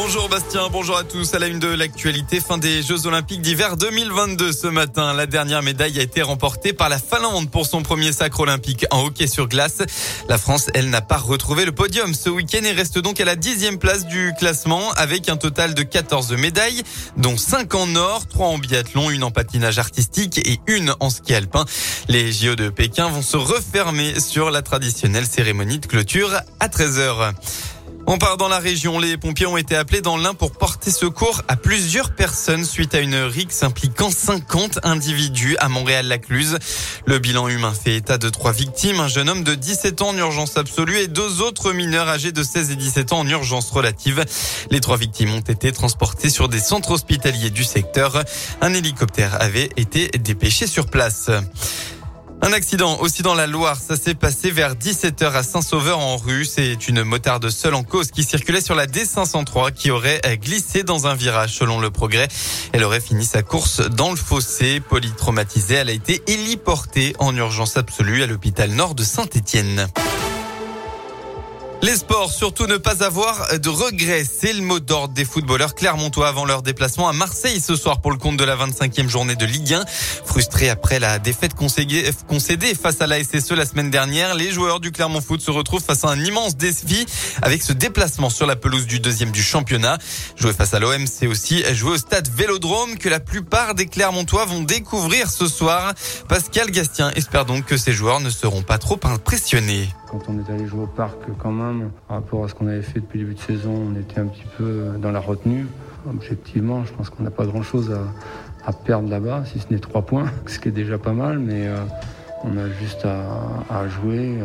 Bonjour Bastien, bonjour à tous. À la une de l'actualité, fin des Jeux Olympiques d'hiver 2022 ce matin. La dernière médaille a été remportée par la Finlande pour son premier sacre olympique en hockey sur glace. La France, elle, n'a pas retrouvé le podium ce week-end et reste donc à la dixième place du classement avec un total de 14 médailles, dont 5 en or, 3 en biathlon, une en patinage artistique et une en ski alpin. Les JO de Pékin vont se refermer sur la traditionnelle cérémonie de clôture à 13h. On part dans la région. Les pompiers ont été appelés dans l'Ain pour porter secours à plusieurs personnes suite à une rixe impliquant 50 individus à Montréal-Lacluse. Le bilan humain fait état de trois victimes, un jeune homme de 17 ans en urgence absolue et deux autres mineurs âgés de 16 et 17 ans en urgence relative. Les trois victimes ont été transportées sur des centres hospitaliers du secteur. Un hélicoptère avait été dépêché sur place. Un accident aussi dans la Loire. Ça s'est passé vers 17h à Saint-Sauveur en rue. C'est une motarde seule en cause qui circulait sur la D503 qui aurait glissé dans un virage selon le progrès. Elle aurait fini sa course dans le fossé. Polytraumatisée, elle a été héliportée en urgence absolue à l'hôpital nord de Saint-Étienne. Les sports, surtout ne pas avoir de regrets. C'est le mot d'ordre des footballeurs clermontois avant leur déplacement à Marseille ce soir pour le compte de la 25e journée de Ligue 1. Frustrés après la défaite concédée face à la SSE la semaine dernière, les joueurs du Clermont Foot se retrouvent face à un immense défi avec ce déplacement sur la pelouse du deuxième du championnat. Jouer face à l'OM, c'est aussi jouer au stade Vélodrome que la plupart des Clermontois vont découvrir ce soir. Pascal Gastien espère donc que ces joueurs ne seront pas trop impressionnés. Quand on est allé jouer au parc, quand même, par rapport à ce qu'on avait fait depuis le début de saison, on était un petit peu dans la retenue. Objectivement, je pense qu'on n'a pas grand-chose à, perdre là-bas, si ce n'est trois points, ce qui est déjà pas mal, mais euh, on a juste à, jouer.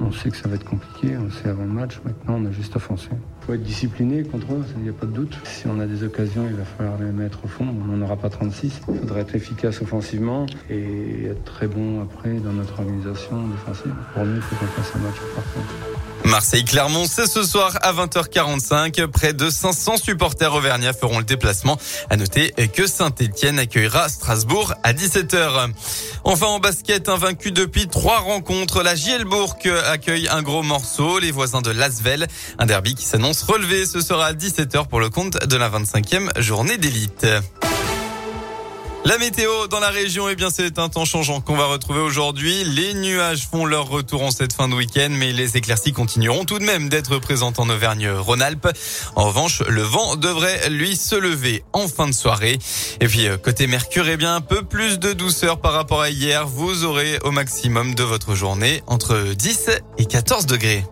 on sait que ça va être compliqué, on sait avant le match. Maintenant, on a juste à foncer. Il faut être discipliné contre eux, il n'y a pas de doute. Si on a des occasions, il va falloir les mettre au fond. On n'en aura pas 36. Il faudra être efficace offensivement et être très bon après dans notre organisation défensive. Pour nous, il faut qu'on fasse un match parfait. Marseille-Clermont, c'est ce soir à 20h45. Près de 500 supporters auvergnats feront le déplacement. À noter que Saint-Etienne accueillera Strasbourg à 17h. Enfin en basket, vaincu depuis trois rencontres, la Gielbourg accueille un gros morceau, les voisins de Lasvel. Un derby qui s'annonce relevé. Ce sera à 17h pour le compte de la 25e journée d'élite. La météo dans la région, eh bien, c'est un temps changeant qu'on va retrouver aujourd'hui. Les nuages font leur retour en cette fin de week-end, mais les éclaircies continueront tout de même d'être présentes en Auvergne-Rhône-Alpes. En revanche, le vent devrait, lui, se lever en fin de soirée. Et puis, euh, côté Mercure, eh bien, un peu plus de douceur par rapport à hier. Vous aurez au maximum de votre journée entre 10 et 14 degrés.